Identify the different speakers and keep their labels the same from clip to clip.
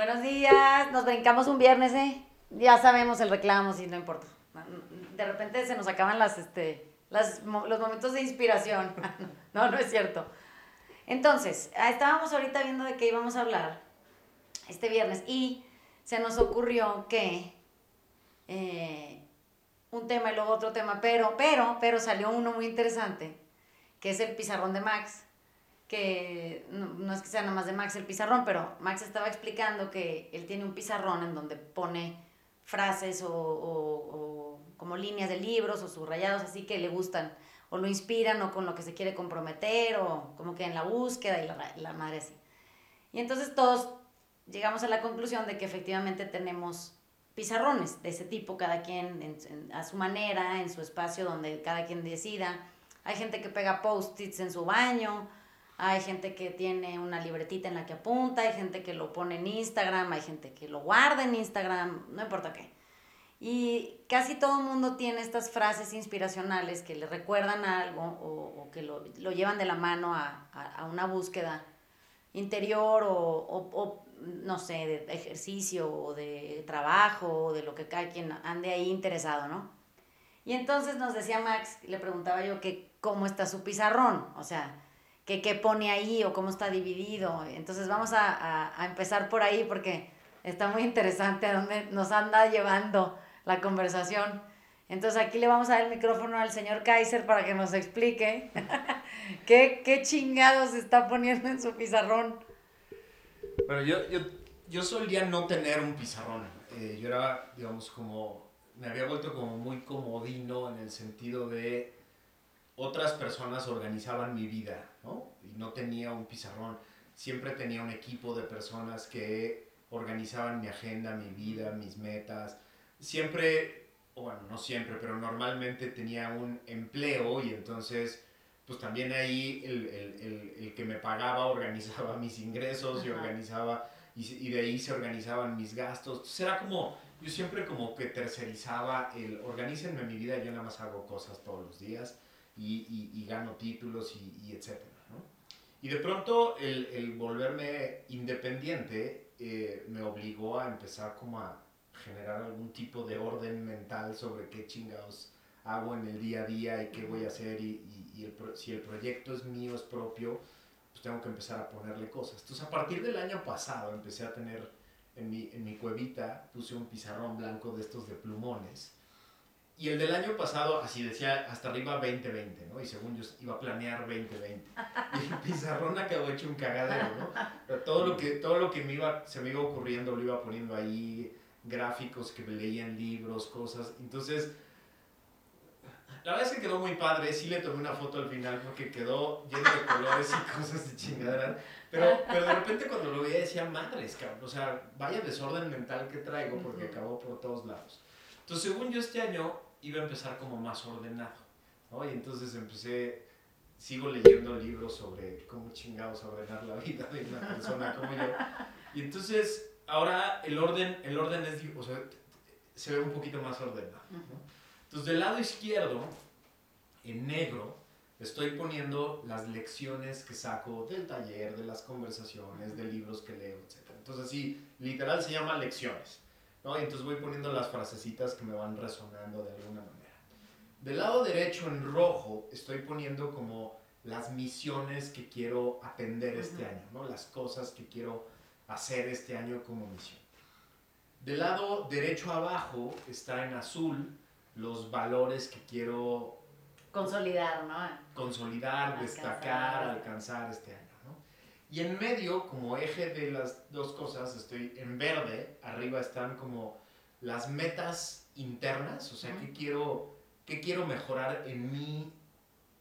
Speaker 1: Buenos días, nos brincamos un viernes, ¿eh? Ya sabemos el reclamo, sí, no importa. De repente se nos acaban las, este, las, los momentos de inspiración. No, no es cierto. Entonces, ah, estábamos ahorita viendo de qué íbamos a hablar este viernes y se nos ocurrió que eh, un tema y luego otro tema, pero, pero, pero salió uno muy interesante, que es el pizarrón de Max que no, es que sea nada más de Max el pizarrón, pero Max estaba explicando que él tiene un pizarrón en donde pone frases o, como líneas de libros o subrayados así que le gustan o lo inspiran o con lo que se quiere comprometer o como que en la búsqueda y la, madre así. Y entonces todos llegamos a la conclusión de que efectivamente tenemos pizarrones de ese tipo, cada quien a su manera, en su espacio donde cada quien decida. Hay gente que pega post-its en su baño, hay gente que tiene una libretita en la que apunta, hay gente que lo pone en Instagram, hay gente que lo guarda en Instagram, no importa qué. Y casi todo el mundo tiene estas frases inspiracionales que le recuerdan algo o, que lo, llevan de la mano a, una búsqueda interior o, no sé, de ejercicio o de trabajo o de lo que cada quien ande ahí interesado, ¿no? Y entonces nos decía Max, le preguntaba yo que cómo está su pizarrón, o sea, qué pone ahí o cómo está dividido. Entonces vamos a, a, empezar por ahí porque está muy interesante a dónde nos anda llevando la conversación. Entonces aquí le vamos a dar el micrófono al señor Kaiser para que nos explique qué, qué chingados está poniendo en su pizarrón.
Speaker 2: Bueno, yo, yo, yo solía no tener un pizarrón. Eh, yo era, digamos, como, me había vuelto como muy comodino en el sentido de otras personas organizaban mi vida, ¿no? Y no tenía un pizarrón. Siempre tenía un equipo de personas que organizaban mi agenda, mi vida, mis metas. Siempre, bueno, no siempre, pero normalmente tenía un empleo y entonces, pues también ahí el, el, el, que me pagaba organizaba mis ingresos y organizaba, y, y, de ahí se organizaban mis gastos. Entonces era como, yo siempre como que tercerizaba el, organícenme mi vida, yo nada más hago cosas todos los días y, y, gano títulos y, y etcétera. ¿no? Y de pronto el, el volverme independiente eh, me obligó a empezar como a generar algún tipo de orden mental sobre qué chingados hago en el día a día y qué voy a hacer y, y el, si el proyecto es mío, es propio, pues tengo que empezar a ponerle cosas. Entonces a partir del año pasado empecé a tener en mi, en mi cuevita, puse un pizarrón blanco de estos de plumones y el del año pasado, así decía, hasta arriba 2020, ¿no? Y según yo iba a planear 2020. Y el pizarrón acabó hecho un cagadero, ¿no? todo lo que, todo lo que me iba, se me iba ocurriendo lo iba poniendo ahí, gráficos que leía en libros, cosas. Entonces, la verdad es que quedó muy padre. Sí le tomé una foto al final porque quedó lleno de colores y cosas de chingadera. Pero, pero de repente cuando lo veía decía, madres, cabrón. O sea, vaya desorden mental que traigo porque acabó por todos lados. Entonces, según yo este año iba a empezar como más ordenado, ¿no? Y entonces empecé, sigo leyendo libros sobre cómo chingados ordenar la vida de una persona como yo. Y entonces, ahora el orden, el orden es, o sea, se ve un poquito más ordenado, Entonces, del lado izquierdo, en negro, estoy poniendo las lecciones que saco del taller, de las conversaciones, de libros que leo, etc. Entonces, así, literal se llama lecciones. ¿No? Y entonces voy poniendo las frasecitas que me van resonando de alguna manera. Del lado derecho en rojo estoy poniendo como las misiones que quiero atender este año, ¿no? Las cosas que quiero hacer este año como misión. Del lado derecho abajo está en azul los valores que quiero
Speaker 1: consolidar, ¿no?
Speaker 2: Consolidar, destacar, alcanzar este año. Y en medio, como eje de las dos cosas, estoy en verde, arriba están como las metas internas, o sea, qué quiero, qué quiero mejorar en mí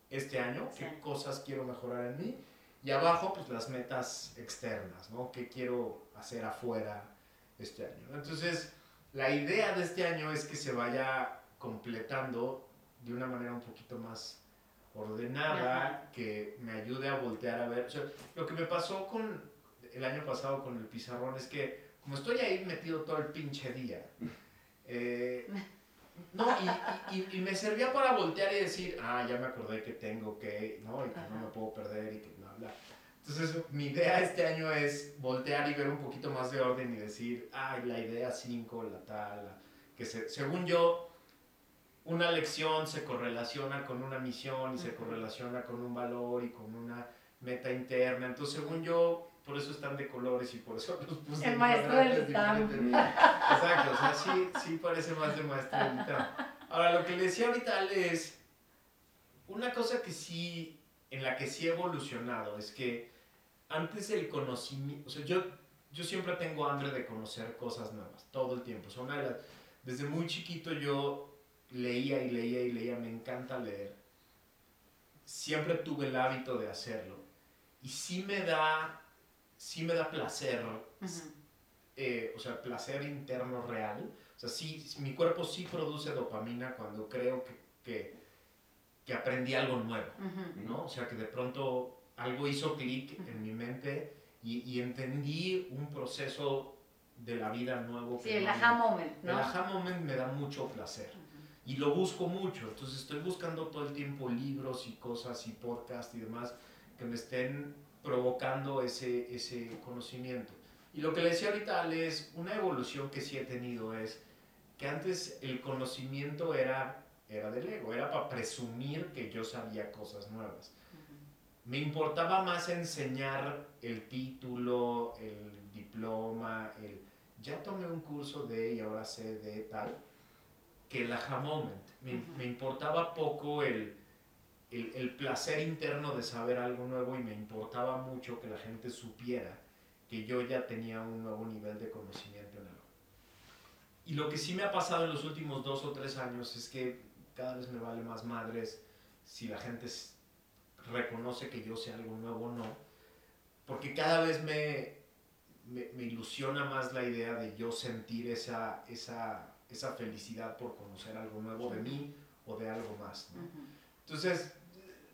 Speaker 2: este año, qué cosas quiero mejorar en mí. Y abajo, pues las metas externas, ¿no? ¿Qué quiero hacer afuera este año? Entonces, la idea de este año es que se vaya completando de una manera un poquito más ordenada, que me ayude a voltear a ver. lo que me pasó con el año pasado con el pizarrón es que, como estoy ahí metido todo el pinche día, eh, no, y, y, me servía para voltear y decir, ah, ya me acordé que tengo que, ¿no? Y que no me puedo perder y que bla, bla. Entonces, mi idea este año es voltear y ver un poquito más de orden y decir, ay, la idea 5, la tal, que según yo, una lección se correlaciona con una misión y se correlaciona con un valor y con una meta interna. Entonces, según yo, por eso están de colores y por eso los puse
Speaker 1: El maestro del
Speaker 2: Exacto, o sea, sí, sí parece más de maestro del Ahora, lo que le decía ahorita es una cosa que sí, en la que sí he evolucionado, es que antes el conocimiento, o sea, yo, yo siempre tengo hambre de conocer cosas nuevas, todo el tiempo. O sea, desde muy chiquito yo leía y leía y leía, me encanta leer. Siempre tuve el hábito de hacerlo. Y sí me da, sí me da placer, eh, o sea, placer interno real. O sea, sí, mi cuerpo sí produce dopamina cuando creo que, que, que aprendí algo nuevo, ¿no? O sea, que de pronto algo hizo clic en mi mente y, y, entendí un proceso de la vida nuevo.
Speaker 1: Sí, el aha moment, ¿no?
Speaker 2: El aha moment me da mucho placer y lo busco mucho. Entonces estoy buscando todo el tiempo libros y cosas y podcasts y demás que me estén provocando ese, ese conocimiento. Y lo que le decía ahorita es una evolución que sí he tenido es que antes el conocimiento era, era del ego, era para presumir que yo sabía cosas nuevas. Me importaba más enseñar el título, el diploma, el ya tomé un curso de y ahora sé de tal que el aha moment. Me, importaba poco el, el, placer interno de saber algo nuevo y me importaba mucho que la gente supiera que yo ya tenía un nuevo nivel de conocimiento en algo. Y lo que sí me ha pasado en los últimos dos o tres años es que cada vez me vale más madres si la gente reconoce que yo sé algo nuevo o no, porque cada vez me, me, me ilusiona más la idea de yo sentir esa, esa esa felicidad por conocer algo nuevo de mí o de algo más. Entonces,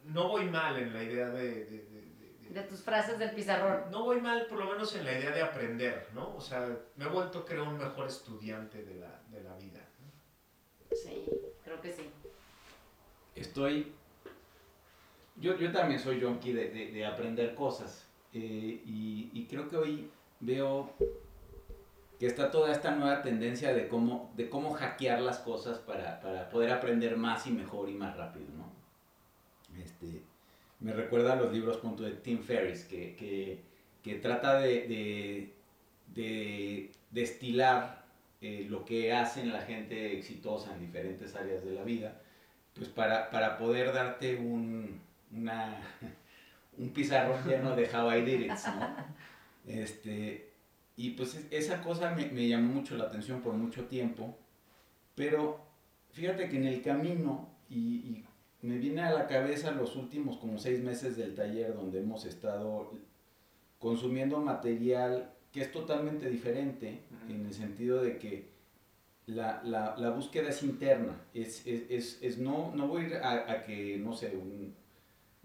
Speaker 2: no voy mal en la idea de,
Speaker 1: de, tus frases del pizarrón.
Speaker 2: No voy mal por lo menos en la idea de aprender, ¿no? O sea, me he vuelto, creo, un mejor estudiante de la, de la vida.
Speaker 1: Sí, creo que sí.
Speaker 3: Estoy... Yo, yo también soy de, de, aprender cosas eh, y, y creo que hoy veo que está toda esta nueva tendencia de cómo, de cómo hackear las cosas para, para poder aprender más y mejor y más rápido, ¿no? Este, me recuerda a los libros punto de Tim Ferriss, que, que, que trata de, de, de destilar eh, lo que hacen la gente exitosa en diferentes áreas de la vida, pues para, para poder darte un, una, un pizarrón lleno de how I did it, ¿no? Este, y pues esa cosa me, me, llamó mucho la atención por mucho tiempo, pero fíjate que en el camino, y, y, me viene a la cabeza los últimos como seis meses del taller donde hemos estado consumiendo material que es totalmente diferente, en el sentido de que la, la, la búsqueda es interna, es, es, es, es, no, no voy a, a que, no sé, un,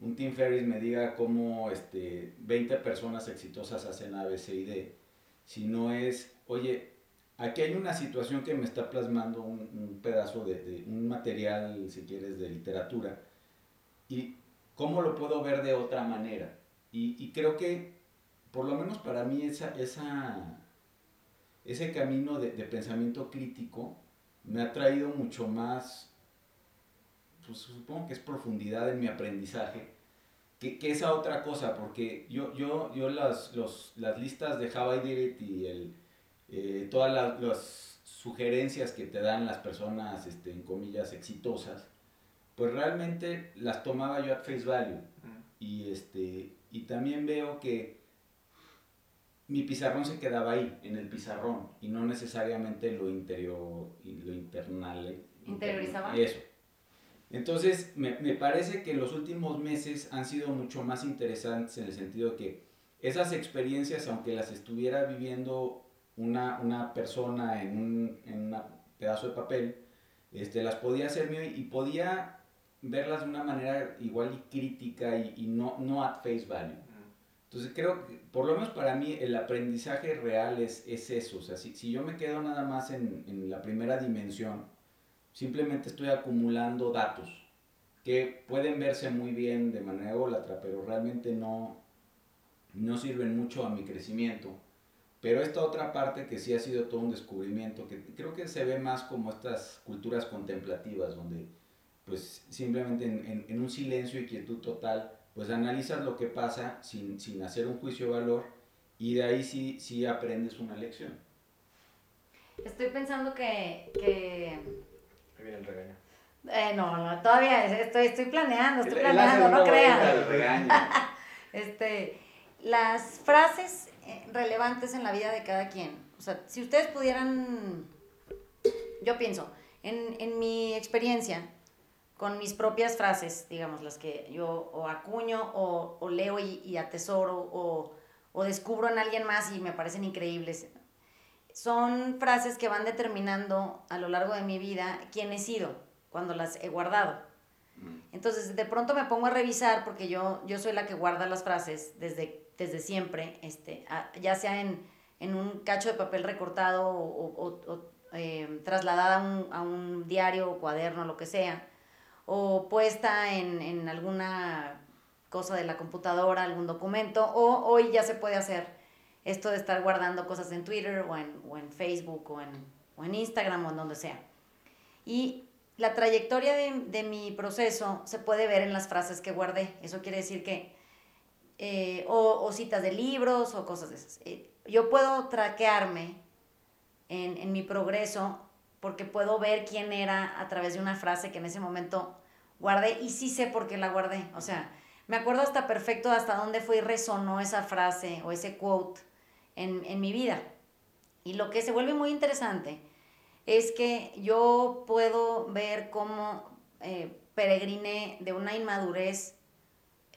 Speaker 3: un Tim Ferriss me diga cómo este, 20 personas exitosas hacen A, B, C y D, sino es, oye, aquí hay una situación que me está plasmando un, pedazo de, un material, si quieres, de literatura, y cómo lo puedo ver de otra manera. Y, creo que, por lo menos para mí, esa, esa, ese camino de, pensamiento crítico me ha traído mucho más, pues supongo que es profundidad en mi aprendizaje, que, que, esa otra cosa, porque yo, yo, yo las, los, las listas de How I Did It y el, eh, todas las, las, sugerencias que te dan las personas, este, en comillas, exitosas, pues realmente las tomaba yo at face value. Y, este, y también veo que mi pizarrón se quedaba ahí, en el pizarrón, y no necesariamente lo interior, lo internal.
Speaker 1: ¿Interiorizaba?
Speaker 3: Eso. Entonces, me, me, parece que los últimos meses han sido mucho más interesantes en el sentido que esas experiencias, aunque las estuviera viviendo una, una persona en un, en pedazo de papel, este, las podía hacer mío y podía verlas de una manera igual y crítica y, y no, no at face value. Entonces creo que, por lo menos para mí, el aprendizaje real es, es eso. O sea, si, si yo me quedo nada más en, en la primera dimensión, Simplemente estoy acumulando datos que pueden verse muy bien de manera ególatra, pero realmente no, no sirven mucho a mi crecimiento. Pero esta otra parte que sí ha sido todo un descubrimiento, que creo que se ve más como estas culturas contemplativas, donde pues simplemente en, en, un silencio y quietud total, pues analizas lo que pasa sin, sin, hacer un juicio de valor y de ahí sí, sí aprendes una lección.
Speaker 1: Estoy pensando que... que...
Speaker 2: Ahí viene el regaño.
Speaker 1: Eh, no, no, todavía estoy, estoy planeando, estoy planeando, no crean. este, las frases eh, relevantes en la vida de cada quien. O sea, si ustedes pudieran, yo pienso, en, en mi experiencia, con mis propias frases, digamos, las que yo o acuño o, o leo y, y atesoro o, o, descubro en alguien más y me parecen increíbles. Son frases que van determinando a lo largo de mi vida quién he sido cuando las he guardado. Mm. Entonces, de pronto me pongo a revisar porque yo, yo soy la que guarda las frases desde desde siempre, este, ya sea en, en, un cacho de papel recortado o, o, eh, trasladada a un, a un, diario o cuaderno, lo que sea, o puesta en, en, alguna cosa de la computadora, algún documento, o hoy ya se puede hacer esto de estar guardando cosas en Twitter o en, o en Facebook o en, o en Instagram o en donde sea. Y la trayectoria de, de mi proceso se puede ver en las frases que guardé. Eso quiere decir que eh, o, citas de libros o cosas de esas. Eh, yo puedo traquearme en, en, mi progreso porque puedo ver quién era a través de una frase que en ese momento guardé y sí sé por qué la guardé. O sea, me acuerdo hasta perfecto hasta dónde fue y resonó esa frase o ese quote en, en mi vida. Y lo que se vuelve muy interesante es que yo puedo ver cómo eh, peregriné de una inmadurez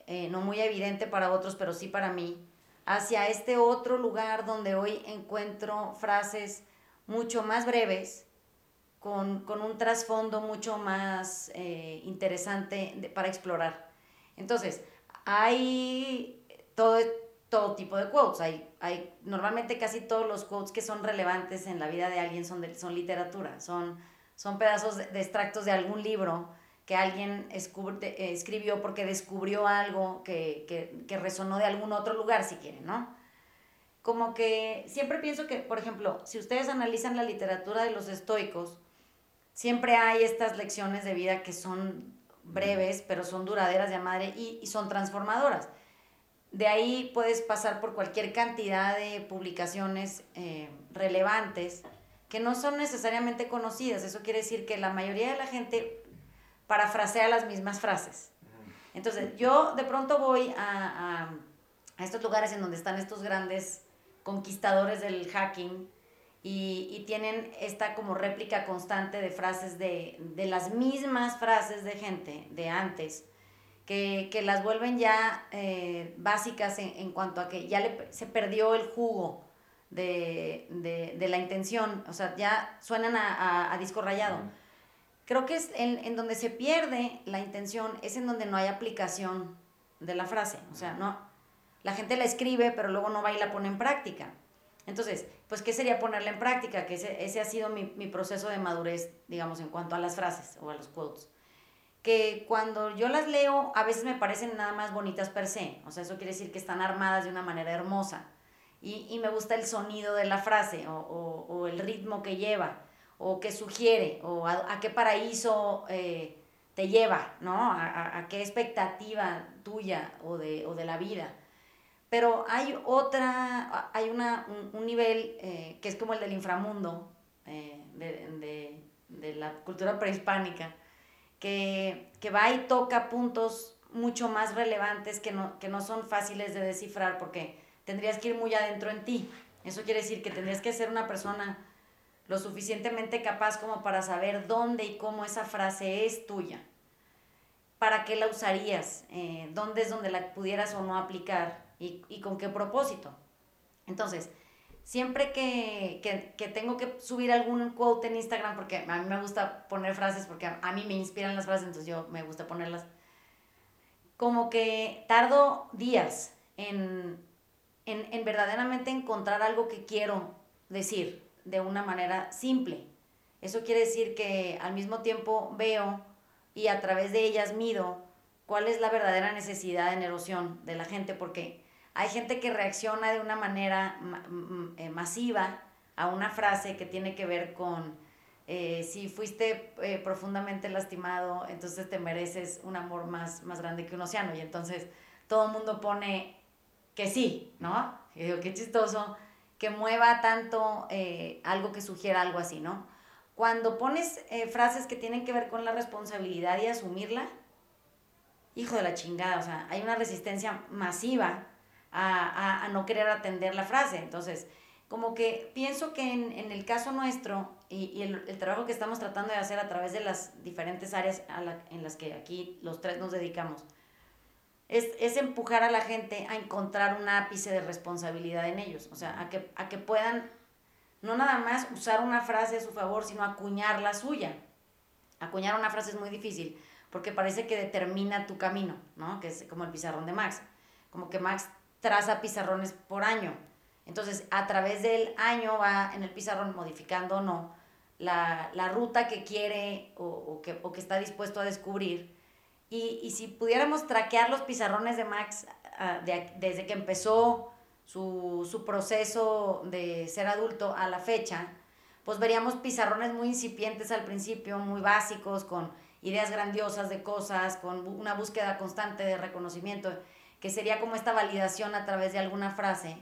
Speaker 1: eh, no muy evidente para otros, pero sí para mí, hacia este otro lugar donde hoy encuentro frases mucho más breves, con, un trasfondo mucho más eh, interesante para explorar. Entonces, hay todo, todo tipo de quotes. Hay, hay, normalmente casi todos los quotes que son relevantes en la vida de alguien son, son literatura, son, son pedazos de extractos de algún libro que alguien escribió porque descubrió algo que, que, que, resonó de algún otro lugar, si quieren, ¿no? Como que siempre pienso que, por ejemplo, si ustedes analizan la literatura de los estoicos, siempre hay estas lecciones de vida que son breves, pero son duraderas de madre y, y son transformadoras. De ahí puedes pasar por cualquier cantidad de publicaciones eh, relevantes que no son necesariamente conocidas. Eso quiere decir que la mayoría de la gente parafrasea las mismas frases. Entonces, yo de pronto voy a, a, estos lugares en donde están estos grandes conquistadores del hacking y, y tienen esta como réplica constante de frases de, de las mismas frases de gente de antes. Que, que, las vuelven ya eh, básicas en, en, cuanto a que ya le, se perdió el jugo de, de, de, la intención, o sea, ya suenan a, a, a disco rayado creo que es en, en, donde se pierde la intención, es en donde no hay aplicación de la frase. O sea, no, la gente la escribe, pero luego no va y la pone en práctica. Entonces, pues, ¿qué sería ponerla en práctica? Que ese, ese ha sido mi, mi, proceso de madurez, digamos, en cuanto a las frases o a los quotes. Que cuando yo las leo, a veces me parecen nada más bonitas per se. O sea, eso quiere decir que están armadas de una manera hermosa. Y, y me gusta el sonido de la frase o, o, o el ritmo que lleva o qué sugiere, o a, qué paraíso eh, te lleva, ¿no? A, qué expectativa tuya o de, o de, la vida. Pero hay otra, hay una, un, nivel eh, que es como el del inframundo, eh, de, de, de, la cultura prehispánica, que, que, va y toca puntos mucho más relevantes que no, que no son fáciles de descifrar porque tendrías que ir muy adentro en ti. Eso quiere decir que tendrías que ser una persona lo suficientemente capaz como para saber dónde y cómo esa frase es tuya. ¿Para qué la usarías? Eh, ¿Dónde es donde la pudieras o no aplicar? ¿Y, y con qué propósito? Entonces, siempre que, que, que, tengo que subir algún quote en Instagram, porque a mí me gusta poner frases, porque a, mí me inspiran las frases, entonces yo me gusta ponerlas, como que tardo días en, en, en verdaderamente encontrar algo que quiero decir de una manera simple. Eso quiere decir que al mismo tiempo veo y a través de ellas mido cuál es la verdadera necesidad en erosión de la gente, porque hay gente que reacciona de una manera eh, masiva a una frase que tiene que ver con eh, si fuiste eh, profundamente lastimado, entonces te mereces un amor más, más grande que un océano. Y entonces todo el mundo pone que sí, ¿no? Y digo, qué chistoso que mueva tanto algo que sugiera algo así, ¿no? Cuando pones frases que tienen que ver con la responsabilidad y asumirla, hijo de la chingada, o sea, hay una resistencia masiva a, no querer atender la frase. Entonces, como que pienso que en, el caso nuestro y, el, trabajo que estamos tratando de hacer a través de las diferentes áreas en las que aquí los tres nos dedicamos, es, empujar a la gente a encontrar un ápice de responsabilidad en ellos, o sea, a que, a que puedan no nada más usar una frase a su favor, sino acuñar la suya. Acuñar una frase es muy difícil, porque parece que determina tu camino, ¿no? Que es como el pizarrón de Max. Como que Max traza pizarrones por año. Entonces, a través del año va en el pizarrón modificando o no la, ruta que quiere o, que, que, está dispuesto a descubrir. Y, si pudiéramos traquear los pizarrones de Max ah, desde que empezó su, su, proceso de ser adulto a la fecha, pues veríamos pizarrones muy incipientes al principio, muy básicos, con ideas grandiosas de cosas, con una búsqueda constante de reconocimiento que sería como esta validación a través de alguna frase,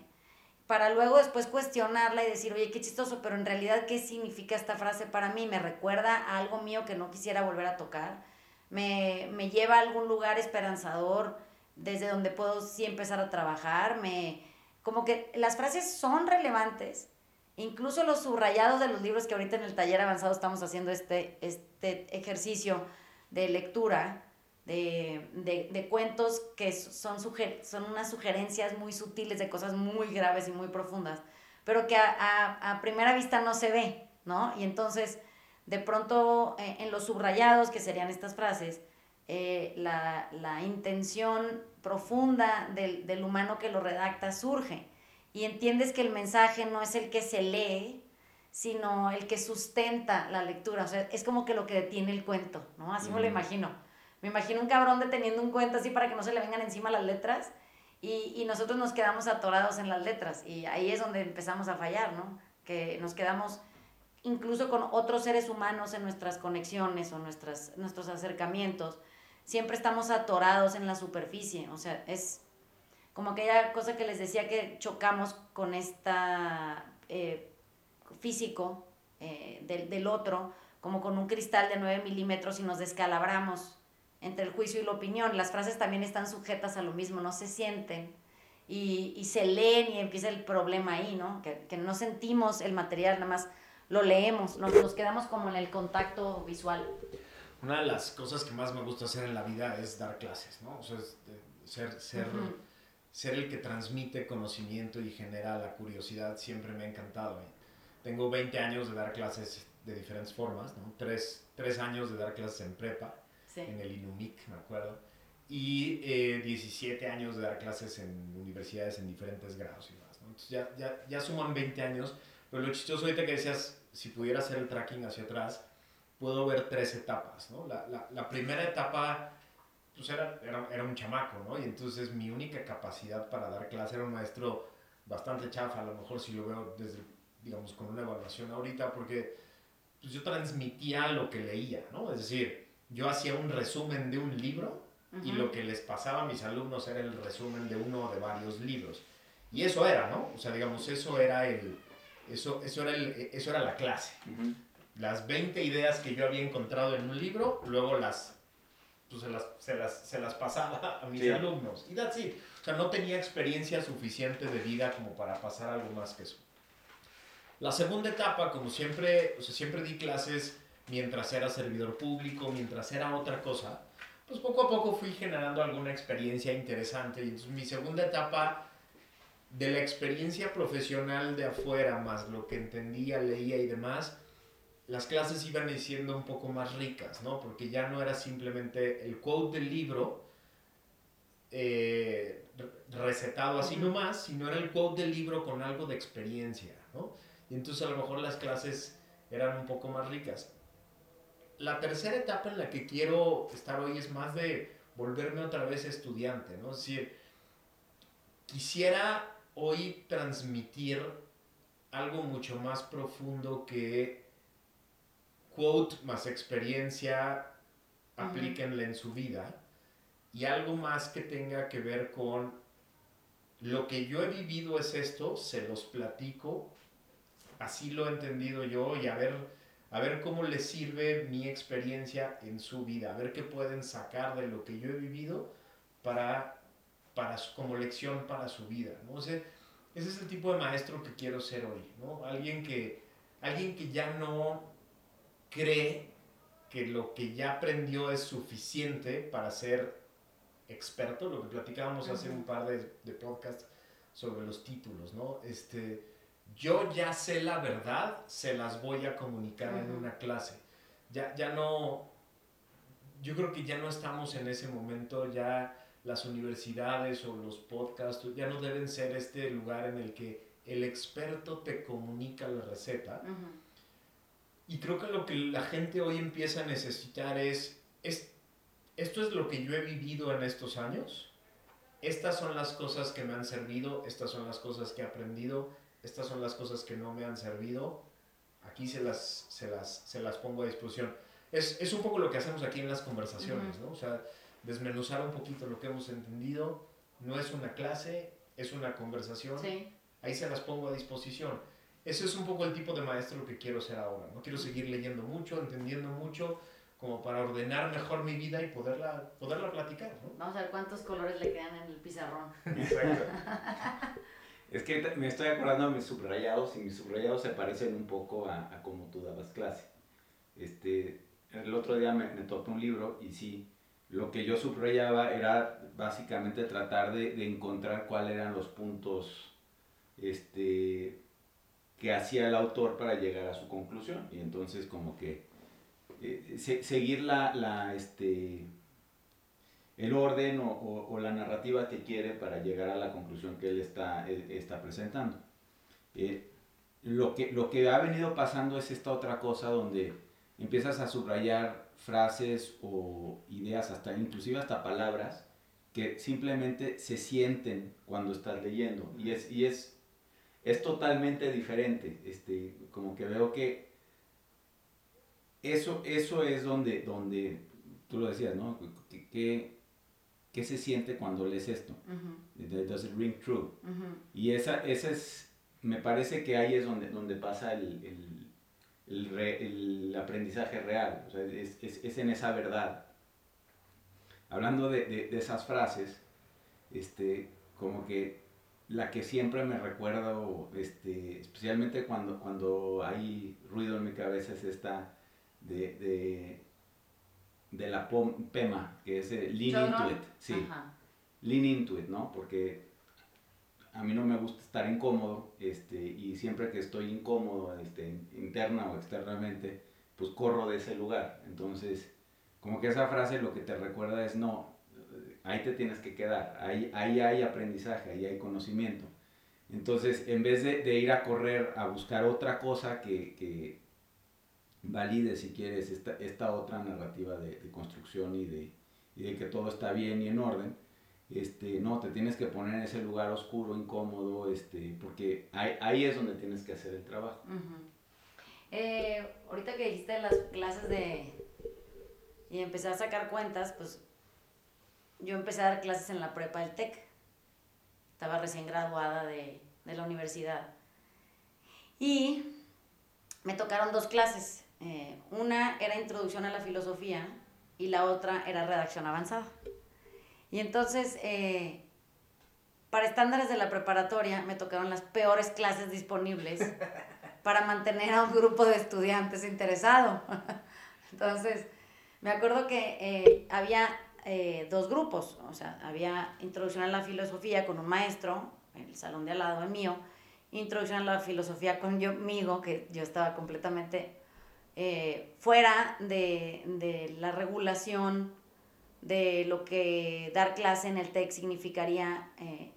Speaker 1: para luego después cuestionarla y decir, oye, qué chistoso, pero en realidad, ¿qué significa esta frase para mí? ¿Me recuerda a algo mío que no quisiera volver a tocar? ¿Me, me lleva a algún lugar esperanzador desde donde puedo sí empezar a trabajar? Me, como que las frases son relevantes, incluso los subrayados de los libros que ahorita en el taller avanzado estamos haciendo este, este ejercicio de lectura, de, de, cuentos que son, son unas sugerencias muy sutiles de cosas muy graves y muy profundas, pero que a, a, primera vista no se ve, ¿no? Y entonces, de pronto, eh, en los subrayados, que serían estas frases, eh, la, la, intención profunda del, del humano que lo redacta surge y entiendes que el mensaje no es el que se lee, sino el que sustenta la lectura. O sea, es como que lo que detiene el cuento, ¿no? Así me lo imagino. Me imagino un cabrón deteniendo un cuento así para que no se le vengan encima las letras y, y, nosotros nos quedamos atorados en las letras y ahí es donde empezamos a fallar, ¿no? Que nos quedamos incluso con otros seres humanos en nuestras conexiones o nuestras, nuestros acercamientos. Siempre estamos atorados en la superficie, o sea, es como aquella cosa que les decía que chocamos con esta eh, físico eh, del, del otro, como con un cristal de 9 milímetros y nos descalabramos entre el juicio y la opinión. Las frases también están sujetas a lo mismo, no se sienten y, y se leen y empieza el problema ahí, ¿no? Que, que, no sentimos el material, nada más lo leemos, nos, nos quedamos como en el contacto visual.
Speaker 2: Una de las cosas que más me gusta hacer en la vida es dar clases, ¿no? O sea, es ser, ser, ser el que transmite conocimiento y genera la curiosidad siempre me ha encantado. Tengo 20 años de dar clases de diferentes formas, ¿no? Tres, tres años de dar clases en prepa en el INUMIC, me acuerdo. Y eh, 17 años de dar clases en universidades en diferentes grados y más. ya, ya, ya, suman 20 años, pero lo chistoso ahorita que decías, si pudiera hacer el tracking hacia atrás, puedo ver tres etapas. ¿no? La, la, la primera etapa pues era, era, era, un chamaco, ¿no? Y entonces mi única capacidad para dar clase era un maestro bastante chafa, a lo mejor si lo veo desde, digamos, con una evaluación ahorita, porque pues, yo transmitía lo que leía, ¿no? Es decir, yo hacía un resumen de un libro y lo que les pasaba a mis alumnos era el resumen de uno de varios libros. Y eso era, ¿no? O sea, digamos, eso era, el, eso, eso era, el, eso era la clase. Las 20 ideas que yo había encontrado en un libro, luego las, pues se, las, se, las, se las pasaba a mis alumnos. Y that's it. O sea, no tenía experiencia suficiente de vida como para pasar algo más que eso. La segunda etapa, como siempre, o sea, siempre di clases mientras era servidor público, mientras era otra cosa, pues poco a poco fui generando alguna experiencia interesante. Y entonces mi segunda etapa de la experiencia profesional de afuera, más lo que entendía, leía y demás, las clases iban siendo un poco más ricas, ¿no? Porque ya no era simplemente el quote del libro eh, recetado así nomás, sino era el quote del libro con algo de experiencia, ¿no? Y entonces a lo mejor las clases eran un poco más ricas la tercera etapa en la que quiero estar hoy es más de volverme otra vez estudiante, ¿no? Es decir, quisiera hoy transmitir algo mucho más profundo que quote más experiencia, aplíquenla en su vida, y algo más que tenga que ver con lo que yo he vivido es esto, se los platico, así lo he entendido yo y a ver, a ver cómo les sirve mi experiencia en su vida, a ver qué pueden sacar de lo que yo he vivido para, para como lección para su vida. ¿no? ese es el tipo de maestro que quiero ser hoy, ¿no? alguien, que, alguien que ya no cree que lo que ya aprendió es suficiente para ser experto, lo que platicábamos hace un par de, de podcasts sobre los títulos, ¿no? Este, yo ya sé la verdad, se las voy a comunicar en una clase. Ya, ya no, yo creo que ya no estamos en ese momento, ya las universidades o los podcasts ya no deben ser este lugar en el que el experto te comunica la receta. Y creo que lo que la gente hoy empieza a necesitar es, es, esto es lo que yo he vivido en estos años, estas son las cosas que me han servido, estas son las cosas que he aprendido, estas son las cosas que no me han servido, aquí se las, se las, se las pongo a disposición. Es, es un poco lo que hacemos aquí en las conversaciones, ¿no? O sea, desmenuzar un poquito lo que hemos entendido, no es una clase, es una conversación, ahí se las pongo a disposición. Ese es un poco el tipo de maestro que quiero ser ahora, ¿no? Quiero seguir leyendo mucho, entendiendo mucho, como para ordenar mejor mi vida y poderla, poderla platicar. ¿no?
Speaker 1: Vamos a ver cuántos colores le quedan en el pizarrón. Exacto.
Speaker 3: es que me estoy acordando de mis subrayados y mis subrayados se parecen un poco a, cómo tú dabas clase. Este, el otro día me, me tocó un libro y sí, lo que yo subrayaba era básicamente tratar de, de encontrar cuáles eran los puntos este, que hacía el autor para llegar a su conclusión. Y entonces como que eh, seguir la, la, este, el orden o, o, la narrativa que quiere para llegar a la conclusión que él está, está presentando. Eh, lo, que, lo que ha venido pasando es esta otra cosa donde empiezas a subrayar frases o ideas, hasta inclusive hasta palabras, que simplemente se sienten cuando estás leyendo. Y es, y es, es totalmente diferente. Este, como que veo que eso, eso es donde, donde, tú lo decías, ¿no? ¿Qué, qué se siente cuando lees esto? Does it ring true? Y esa, esa es, me parece que ahí es donde, donde pasa el, el, el, aprendizaje real, o sea, es, es, es, en esa verdad. Hablando de, de, de, esas frases, este, como que la que siempre me recuerdo, este, especialmente cuando, cuando hay ruido en mi cabeza, es esta de, de, de la PEMA, que es Lean Into It. Sí, Lean Into It, ¿no? Porque a mí no me gusta estar incómodo este, y siempre que estoy incómodo este, interna o externamente, pues corro de ese lugar. Entonces, como que esa frase lo que te recuerda es, no, ahí te tienes que quedar, ahí, ahí hay aprendizaje, ahí hay conocimiento. Entonces, en vez de, de ir a correr a buscar otra cosa que, que, valide, si quieres, esta, esta otra narrativa de, de construcción y de, y de, que todo está bien y en orden. Este, no, te tienes que poner en ese lugar oscuro, incómodo, este, porque ahí, es donde tienes que hacer el trabajo.
Speaker 1: eh, ahorita que dijiste las clases de... y empecé a sacar cuentas, pues yo empecé a dar clases en la prepa del TEC. Estaba recién graduada de, de la universidad. Y me tocaron dos clases. Eh, una era introducción a la filosofía y la otra era redacción avanzada. Y entonces, eh, para estándares de la preparatoria, me tocaron las peores clases disponibles para mantener a un grupo de estudiantes interesado. entonces, me acuerdo que eh, había dos grupos, o sea, había introducción a la filosofía con un maestro, en el salón de al lado el mío, introducción a la filosofía conmigo, que yo estaba completamente eh, fuera de, de, la regulación de lo que dar clase en el TEC significaría eh,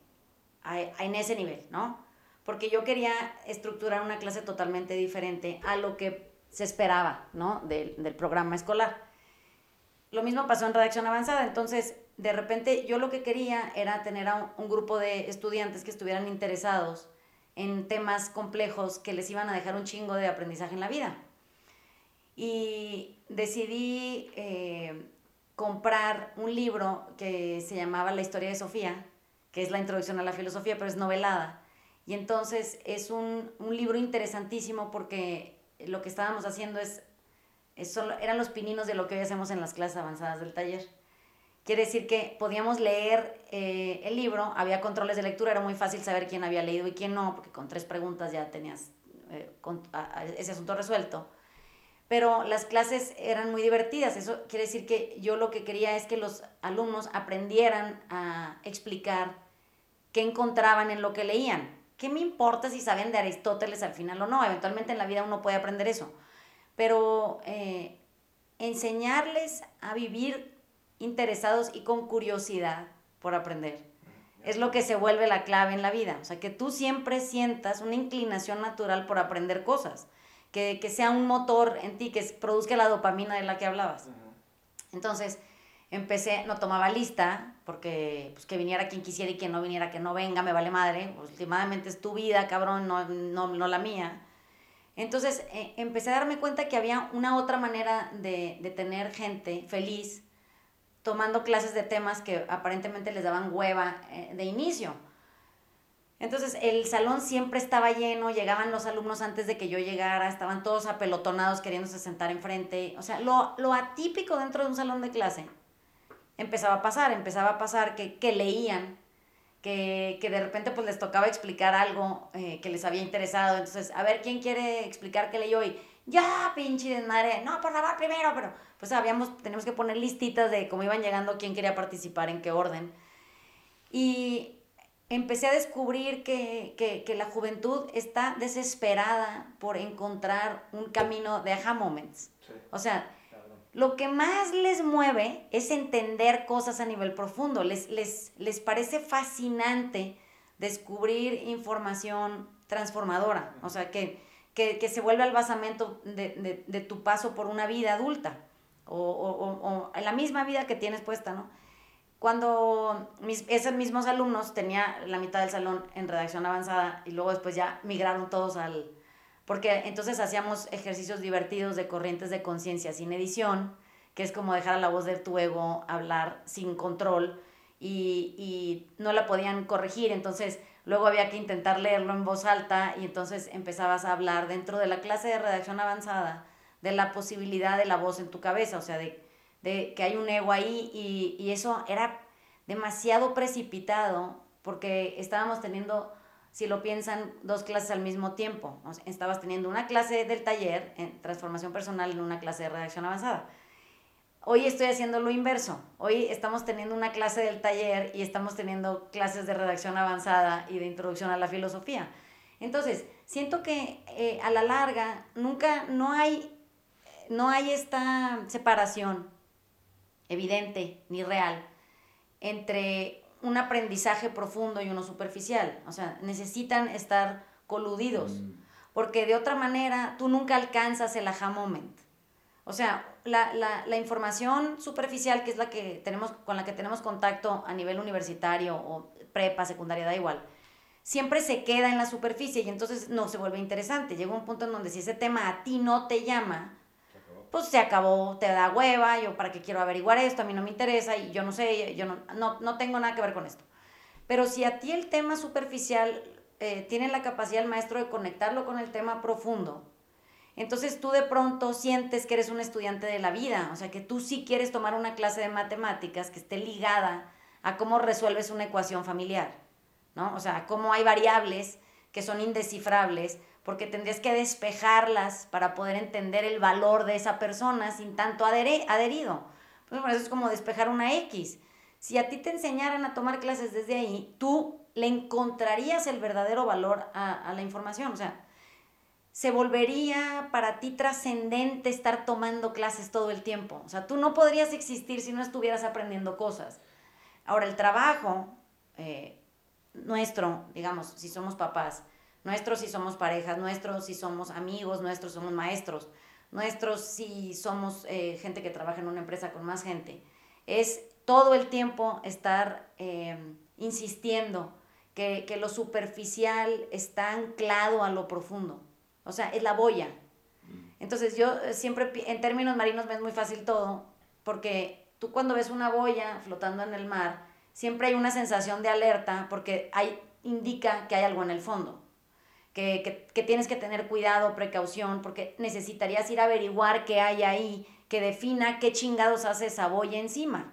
Speaker 1: en ese nivel, ¿no? Porque yo quería estructurar una clase totalmente diferente a lo que se esperaba, ¿no? Del, del programa escolar. Lo mismo pasó en redacción avanzada, entonces de repente yo lo que quería era tener a un grupo de estudiantes que estuvieran interesados en temas complejos que les iban a dejar un chingo de aprendizaje en la vida. Y decidí eh, comprar un libro que se llamaba La historia de Sofía, que es la introducción a la filosofía, pero es novelada. Y entonces es un, un libro interesantísimo porque lo que estábamos haciendo es, es solo, eran los pininos de lo que hoy hacemos en las clases avanzadas del taller. Quiere decir que podíamos leer eh, el libro, había controles de lectura, era muy fácil saber quién había leído y quién no, porque con tres preguntas ya tenías eh, con, ese asunto resuelto. Pero las clases eran muy divertidas, eso quiere decir que yo lo que quería es que los alumnos aprendieran a explicar qué encontraban en lo que leían. ¿Qué me importa si saben de Aristóteles al final o no? Eventualmente en la vida uno puede aprender eso. Pero eh, enseñarles a vivir interesados y con curiosidad por aprender. Es lo que se vuelve la clave en la vida. O sea, que tú siempre sientas una inclinación natural por aprender cosas. Que, que sea un motor en ti, que produzca la dopamina de la que hablabas. Entonces, empecé, no tomaba lista, porque pues, que viniera quien quisiera y quien no viniera, que no venga, me vale madre. Últimamente es tu vida, cabrón, no, no, no la mía. Entonces, eh, empecé a darme cuenta que había una otra manera de, de tener gente feliz tomando clases de temas que aparentemente les daban hueva eh, de inicio. Entonces el salón siempre estaba lleno, llegaban los alumnos antes de que yo llegara, estaban todos apelotonados queriéndose sentar enfrente. O sea, lo, lo atípico dentro de un salón de clase empezaba a pasar, empezaba a pasar que, que leían, que, que, de repente pues les tocaba explicar algo eh, que les había interesado. Entonces, a ver, ¿quién quiere explicar qué leyó? Y ya, pinche desmadre, no, por favor, primero, pero pues habíamos, teníamos que poner listitas de cómo iban llegando, quién quería participar, en qué orden. Y empecé a descubrir que, que, que la juventud está desesperada por encontrar un camino de aha moments. Sí. O sea, lo que más les mueve es entender cosas a nivel profundo. Les, les, les parece fascinante descubrir información transformadora. O sea, que, que, que se vuelve el basamento de, de, de, tu paso por una vida adulta. O, o, o, o, la misma vida que tienes puesta, ¿no? Cuando mis, esos mismos alumnos tenía la mitad del salón en redacción avanzada y luego después ya migraron todos al, porque entonces hacíamos ejercicios divertidos de corrientes de conciencia sin edición, que es como dejar a la voz de tu ego hablar sin control y, y, no la podían corregir, entonces luego había que intentar leerlo en voz alta y entonces empezabas a hablar dentro de la clase de redacción avanzada de la posibilidad de la voz en tu cabeza, o sea, de, de que hay un ego ahí y, y eso era demasiado precipitado porque estábamos teniendo si lo piensan, dos clases al mismo tiempo. O estabas teniendo una clase del taller en transformación personal en una clase de redacción avanzada. Hoy estoy haciendo lo inverso. Hoy estamos teniendo una clase del taller y estamos teniendo clases de redacción avanzada y de introducción a la filosofía. Entonces, siento que eh, a la larga nunca, no hay, no hay esta separación evidente ni real entre un aprendizaje profundo y uno superficial. O sea, necesitan estar coludidos. Mm. Porque de otra manera tú nunca alcanzas el aha moment. O sea, la, la, la, información superficial, que es la que tenemos, con la que tenemos contacto a nivel universitario o prepa, secundaria, da igual, siempre se queda en la superficie y entonces no se vuelve interesante. Llega un punto en donde si ese tema a ti no te llama, pues se acabó, te da hueva, yo para qué quiero averiguar esto, a mí no me interesa y yo no sé, yo no, no, no tengo nada que ver con esto. Pero si a ti el tema superficial eh, tiene la capacidad el maestro de conectarlo con el tema profundo, entonces tú de pronto sientes que eres un estudiante de la vida, o sea que tú sí quieres tomar una clase de matemáticas que esté ligada a cómo resuelves una ecuación familiar, ¿no? O sea, cómo hay variables que son indescifrables, porque tendrías que despejarlas para poder entender el valor de esa persona sin tanto adherido. Pues eso es como despejar una X. Si a ti te enseñaran a tomar clases desde ahí, tú le encontrarías el verdadero valor a, a la información. O sea, se volvería para ti trascendente estar tomando clases todo el tiempo. O sea, tú no podrías existir si no estuvieras aprendiendo cosas. Ahora, el trabajo eh, nuestro, digamos, si somos papás, Nuestros si somos parejas, nuestros si somos amigos, nuestros somos maestros, nuestros si somos eh, gente que trabaja en una empresa con más gente. Es todo el tiempo estar eh, insistiendo que, que, lo superficial está anclado a lo profundo. O sea, es la boya. Entonces yo siempre, en términos marinos me es muy fácil todo, porque tú cuando ves una boya flotando en el mar, siempre hay una sensación de alerta porque hay, indica que hay algo en el fondo. Que, que, que, tienes que tener cuidado, precaución, porque necesitarías ir a averiguar qué hay ahí, que defina qué chingados hace esa boya encima.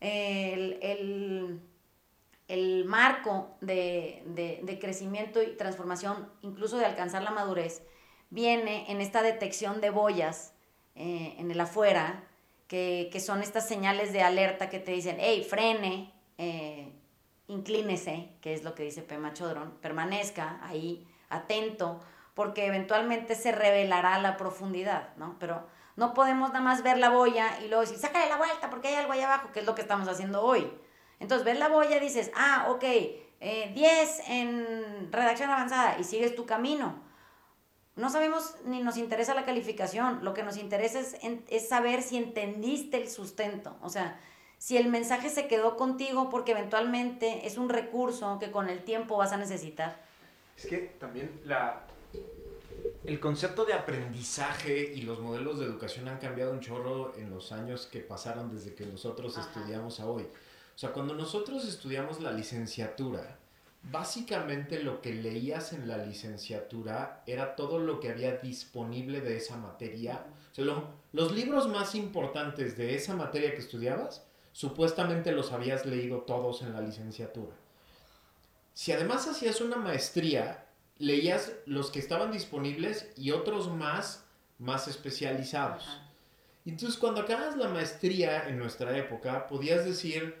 Speaker 1: El, el, el marco de, de, de, crecimiento y transformación, incluso de alcanzar la madurez, viene en esta detección de boyas eh, en el afuera, que, que, son estas señales de alerta que te dicen, hey, frene, eh, inclínese, que es lo que dice Pema Chodron, permanezca ahí, atento, porque eventualmente se revelará la profundidad, ¿no? Pero no podemos nada más ver la boya y luego decir, sácale la vuelta porque hay algo ahí abajo, que es lo que estamos haciendo hoy. Entonces, ves la boya dices, ah, ok, eh, 10 en redacción avanzada y sigues tu camino. No sabemos ni nos interesa la calificación, lo que nos interesa es, es saber si entendiste el sustento, o sea, si el mensaje se quedó contigo porque eventualmente es un recurso que con el tiempo vas a necesitar.
Speaker 2: Es que también la, el concepto de aprendizaje y los modelos de educación han cambiado un chorro en los años que pasaron desde que nosotros Ajá. estudiamos a hoy. O sea, cuando nosotros estudiamos la licenciatura, básicamente lo que leías en la licenciatura era todo lo que había disponible de esa materia. O sea, lo, los libros más importantes de esa materia que estudiabas, supuestamente los habías leído todos en la licenciatura. Si además hacías una maestría, leías los que estaban disponibles y otros más, más especializados. Ajá. Entonces, cuando acabas la maestría en nuestra época, podías decir,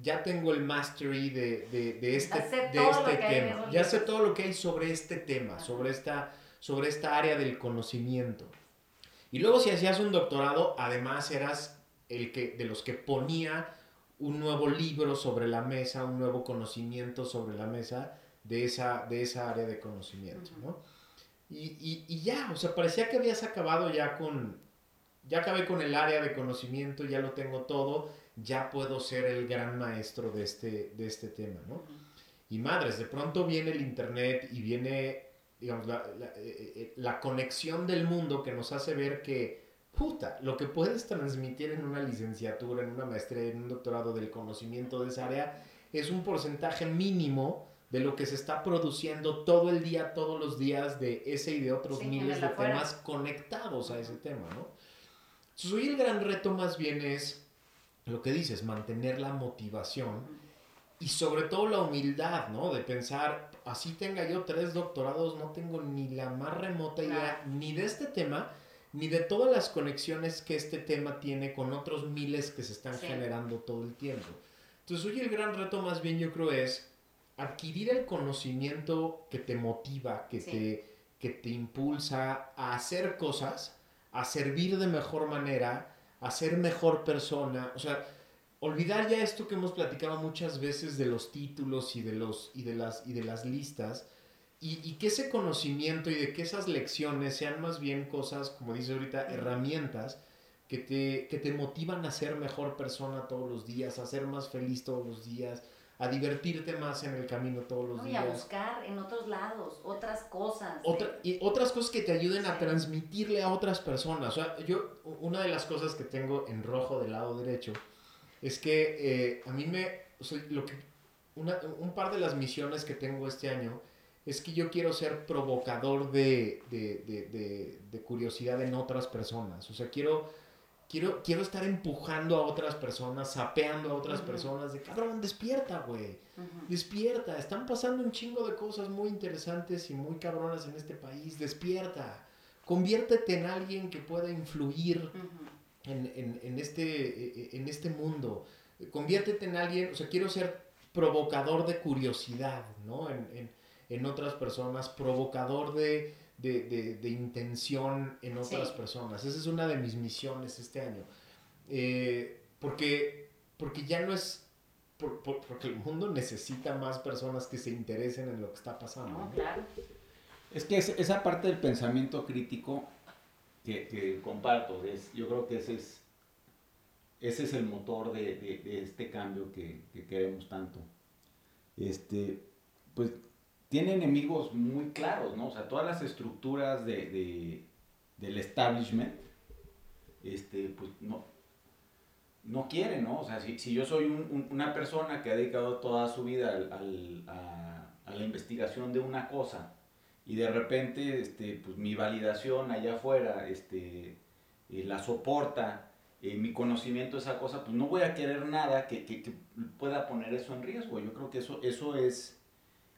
Speaker 2: ya tengo el mastery de, de, de este, de este tema. Ya sé todo lo que hay sobre este tema, sobre esta, sobre esta área del conocimiento. Y luego si hacías un doctorado, además eras el que, de los que ponía un nuevo libro sobre la mesa, un nuevo conocimiento sobre la mesa de esa, de esa área de conocimiento, ¿no? Y, y, y, ya, o sea, parecía que habías acabado ya con, ya acabé con el área de conocimiento, ya lo tengo todo, ya puedo ser el gran maestro de este, de este tema, ¿no? Y madres, de pronto viene el Internet y viene, digamos, la, la, eh, eh, la conexión del mundo que nos hace ver que, puta, lo que puedes transmitir en una licenciatura, en una maestría, en un doctorado del conocimiento de esa área, es un porcentaje mínimo de lo que se está produciendo todo el día, todos los días, de ese y de otros sí, miles de afuera. temas conectados a ese tema, ¿no? Entonces, hoy el gran reto más bien es lo que dices, mantener la motivación y sobre todo la humildad, ¿no? De pensar, así tenga yo tres doctorados, no tengo ni la más remota idea ni de este tema, ni de todas las conexiones que este tema tiene con otros miles que se están sí. generando todo el tiempo. Entonces, hoy el gran reto más bien yo creo es adquirir el conocimiento que te motiva, que, sí. te, que te impulsa a hacer cosas, a servir de mejor manera, a ser mejor persona. O sea, olvidar ya esto que hemos platicado muchas veces de los títulos y de, los, y de, las, y de las listas. Y, y, que ese conocimiento y de que esas lecciones sean más bien cosas, como dice ahorita, herramientas que te, que te motivan a ser mejor persona todos los días, a ser más feliz todos los días, a divertirte más en el camino todos los
Speaker 1: no,
Speaker 2: días.
Speaker 1: Y a buscar en otros lados otras cosas.
Speaker 2: Otra, ¿eh? Y otras cosas que te ayuden sí. a transmitirle a otras personas. O sea, yo, una de las cosas que tengo en rojo del lado derecho es que eh, a mí me, o sea, lo que, una, un par de las misiones que tengo este año es que yo quiero ser provocador de, de, de, de, curiosidad en otras personas. O sea, quiero quiero, quiero estar empujando a otras personas, sapeando a otras uh -huh. personas, de cabrón, despierta, güey, uh -huh. despierta, están pasando un chingo de cosas muy interesantes y muy cabronas en este país, despierta, conviértete en alguien que pueda influir uh -huh. en, en, en, este, en este mundo, conviértete en alguien, o sea, quiero ser provocador de curiosidad, ¿no? En, en, en otras personas, provocador de de, de, de intención en otras sí. personas. Esa es una de mis misiones este año. Eh, porque, porque ya no es... Por, por, porque el mundo necesita más personas que se interesen en lo que está pasando.
Speaker 1: No, claro.
Speaker 3: Es que es, esa parte del pensamiento crítico que, que comparto, es, yo creo que ese es ese es el motor de, de, este cambio que, que, queremos tanto. Este, pues tiene enemigos muy claros, ¿no? O sea, todas las estructuras de, del establishment, este, pues no, no quieren, ¿no? O sea, si, si yo soy un, una persona que ha dedicado toda su vida al, a, a, la investigación de una cosa y de repente, este, pues mi validación allá afuera, este, eh, la soporta, eh, mi conocimiento de esa cosa, pues no voy a querer nada que, que, que, pueda poner eso en riesgo. Yo creo que eso, eso es,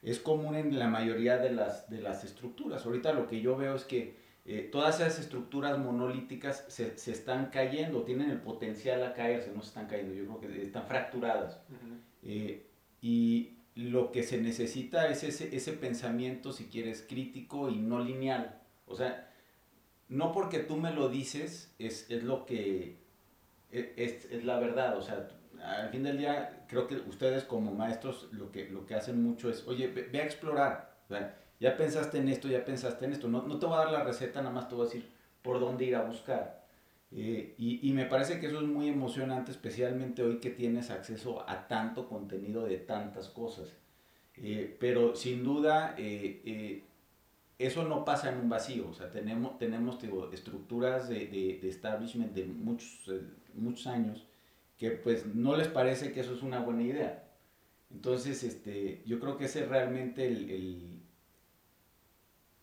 Speaker 3: es común en la mayoría de las, de las estructuras. Ahorita lo que yo veo es que eh, todas esas estructuras monolíticas se, se, están cayendo, tienen el potencial a caerse, no se están cayendo, yo creo que están fracturadas. y lo que se necesita es ese, ese pensamiento, si quieres, crítico y no lineal. O sea, no porque tú me lo dices es, es lo que e, es, es, la verdad. O sea, al fin del día, creo que ustedes como maestros lo que, lo que hacen mucho es, oye, ve, a explorar. O sea, ya pensaste en esto, ya pensaste en esto. No, no, te voy a dar la receta, nada más te voy a decir por dónde ir a buscar. Eh, y, y, me parece que eso es muy emocionante, especialmente hoy que tienes acceso a tanto contenido de tantas cosas. Eh, pero sin duda, eh, eh, eso no pasa en un vacío. O sea, tenemos, tenemos estructuras de, de, de, establishment de muchos, muchos años que pues no les parece que eso es una buena idea. Entonces, este, yo creo que ese es realmente el,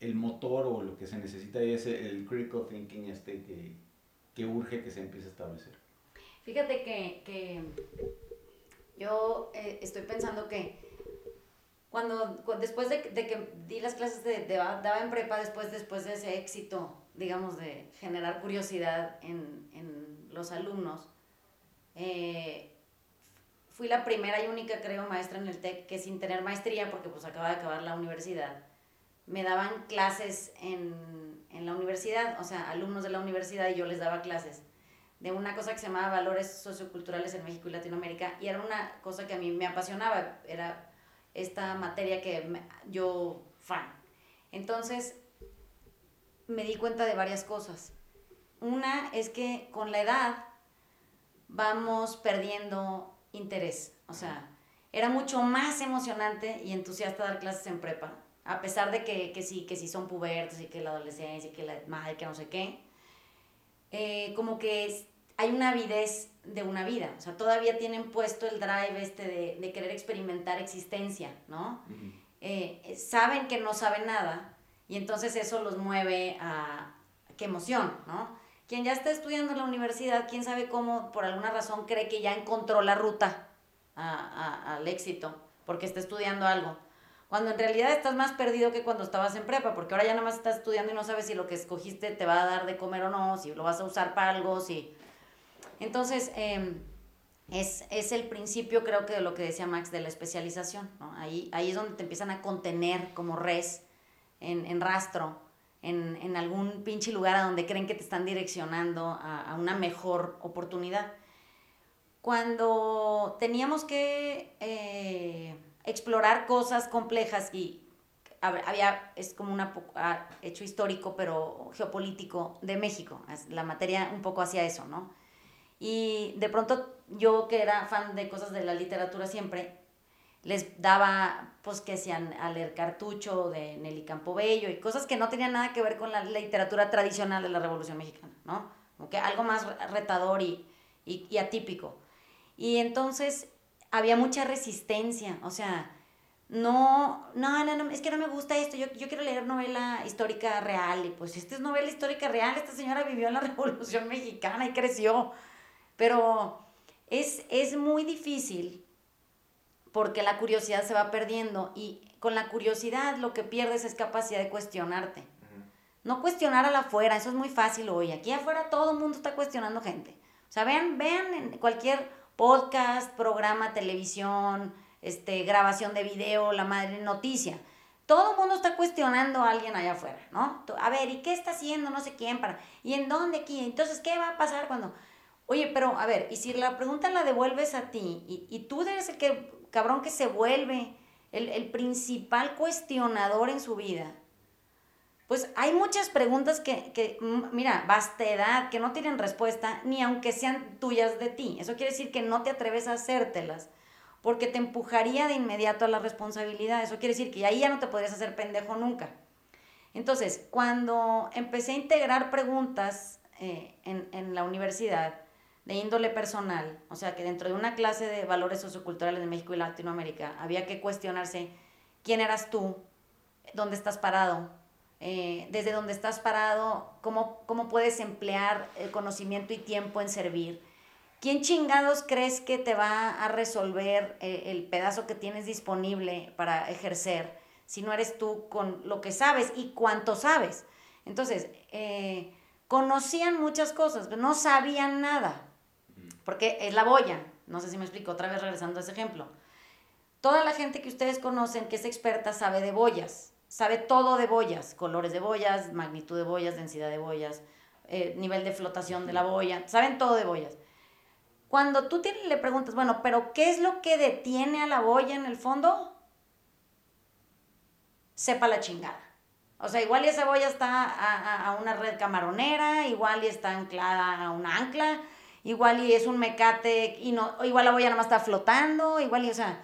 Speaker 3: el, motor o lo que se necesita y es el critical thinking este que, que urge que se empiece a establecer.
Speaker 1: Fíjate que, que yo estoy pensando que cuando, después de, de, que di las clases de, de, daba en prepa, después, después de ese éxito, digamos, de generar curiosidad en, en los alumnos, eh, fui la primera y única, creo, maestra en el TEC que sin tener maestría, porque pues acaba de acabar la universidad, me daban clases en, en la universidad, o sea, alumnos de la universidad y yo les daba clases de una cosa que se llamaba Valores Socioculturales en México y Latinoamérica, y era una cosa que a mí me apasionaba, era esta materia que yo fan. Entonces, me di cuenta de varias cosas. Una es que con la edad vamos perdiendo interés. O sea, era mucho más emocionante y entusiasta dar clases en prepa. A pesar de que, que sí, que sí son pubertos y que la adolescencia y que la madre, que no sé qué. Eh, como que hay una avidez de una vida, o sea, todavía tienen puesto el drive este de, de querer experimentar existencia, ¿no? Eh, saben que no saben nada y entonces eso los mueve a, qué emoción, ¿no? Quien ya está estudiando en la universidad, quién sabe cómo, por alguna razón, cree que ya encontró la ruta al éxito, porque está estudiando algo. Cuando en realidad estás más perdido que cuando estabas en prepa, porque ahora ya nada más estás estudiando y no sabes si lo que escogiste te va a dar de comer o no, si lo vas a usar para algo, si entonces, em, es, es, el principio, creo que de lo que decía Max, de la especialización. ¿no? Ahí, ahí es donde te empiezan a contener como res en, en rastro, en, en, algún pinche lugar a donde creen que te están direccionando a, a una mejor oportunidad. Cuando teníamos que eh, explorar cosas complejas y había, es como un hecho histórico, pero geopolítico de México. La materia un poco hacia eso, ¿no? Y de pronto yo que era fan de cosas de la literatura siempre, les daba, pues que sean a leer Cartucho de Nelly Campobello y cosas que no tenían nada que ver con la literatura tradicional de la Revolución Mexicana, ¿no? Como que algo más retador y, y, y atípico. Y entonces había mucha resistencia, o sea, no, no, no, no, es que no me gusta esto, yo, yo quiero leer novela histórica real, y pues esta es novela histórica real, esta señora vivió en la Revolución Mexicana y creció, pero es, es muy difícil porque la curiosidad se va perdiendo y con la curiosidad lo que pierdes es capacidad de cuestionarte. No cuestionar a la afuera, eso es muy fácil hoy. Aquí afuera todo el mundo está cuestionando gente. O sea, vean, vean en cualquier podcast, programa, televisión, este, grabación de video, la madre noticia. Todo el mundo está cuestionando a alguien allá afuera, ¿no? A ver, ¿y qué está haciendo no sé quién para? ¿Y en dónde aquí? Entonces, ¿qué va a pasar cuando Oye, pero a ver, y si la pregunta la devuelves a ti y, y tú eres el que, cabrón que se vuelve el, el, principal cuestionador en su vida, pues hay muchas preguntas que, que, mm, mira, vastedad, que no tienen respuesta, ni aunque sean tuyas de ti. Eso quiere decir que no te atreves a hacértelas, porque te empujaría de inmediato a la responsabilidad. Eso quiere decir que ahí ya no te podrías hacer pendejo nunca. Entonces, cuando empecé a integrar preguntas eh, en, en la universidad, de índole personal, o sea que dentro de una clase de valores socioculturales de México y Latinoamérica había que cuestionarse quién eras tú, dónde estás parado, eh, desde dónde estás parado, cómo, cómo puedes emplear el conocimiento y tiempo en servir. ¿Quién chingados crees que te va a resolver eh, el pedazo que tienes disponible para ejercer si no eres tú con lo que sabes y cuánto sabes? Entonces, eh, conocían muchas cosas, no sabían nada. Porque es la boya. No sé si me explico, otra vez regresando a ese ejemplo. Toda la gente que ustedes conocen que es experta sabe de boyas, sabe todo de boyas, colores de boyas, magnitud de boyas, densidad de boyas, eh, nivel de flotación de la boya, saben todo de boyas. Cuando tú le preguntas, bueno, pero ¿qué es lo que detiene a la boya en el fondo? Sepa la chingada. O sea, igual y esa boya está a, a una red camaronera, igual y está anclada a un ancla, igual y es un mecate y no, igual la boya nada más está flotando, igual y, o sea,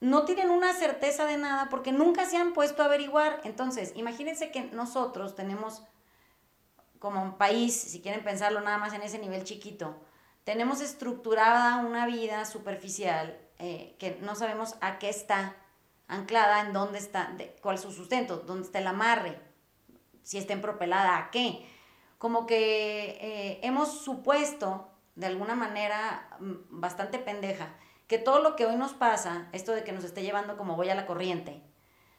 Speaker 1: no tienen una certeza de nada porque nunca se han puesto a averiguar. Entonces, imagínense que nosotros tenemos, como un país, si quieren pensarlo nada más en ese nivel chiquito, tenemos estructurada una vida superficial eh, que no sabemos a qué está anclada, en dónde está, cuál es su sustento, dónde está el amarre, si está empropelada, a qué. Como que eh, hemos supuesto de alguna manera mm, bastante pendeja, que todo lo que hoy nos pasa, esto de que nos esté llevando como voy a la corriente,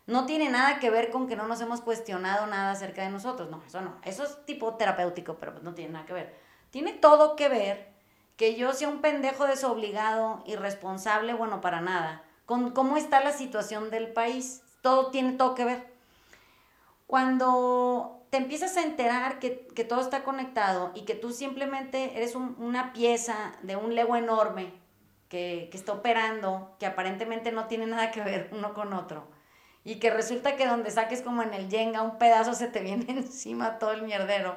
Speaker 1: no tiene nada que ver con que no nos hemos cuestionado nada acerca de nosotros. No, eso no. Eso es tipo terapéutico, pero pues no tiene nada que ver. Tiene todo que ver que yo sea un pendejo desobligado, irresponsable, bueno, para nada, con cómo está la situación del país. Todo tiene todo que ver. Cuando te empiezas a enterar que, todo está conectado y que tú simplemente eres una pieza de un Lego enorme que, está operando, que aparentemente no tiene nada que ver uno con otro. Y que resulta que donde saques como en el Jenga un pedazo se te viene encima todo el mierdero.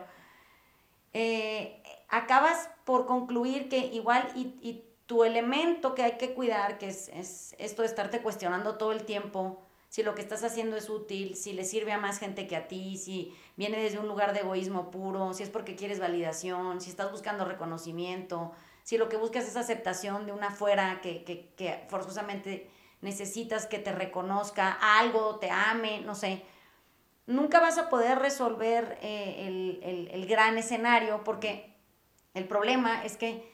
Speaker 1: Eh, acabas por concluir que igual y, tu elemento que hay que cuidar, que es, es esto de estarte cuestionando todo el tiempo, si lo que estás haciendo es útil, si le sirve a más gente que a ti, si viene desde un lugar de egoísmo puro, si es porque quieres validación, si estás buscando reconocimiento, si lo que buscas es aceptación de una fuera que, que, que forzosamente necesitas que te reconozca algo, te ame, no sé. Nunca vas a poder resolver eh, el, el, el gran escenario porque el problema es que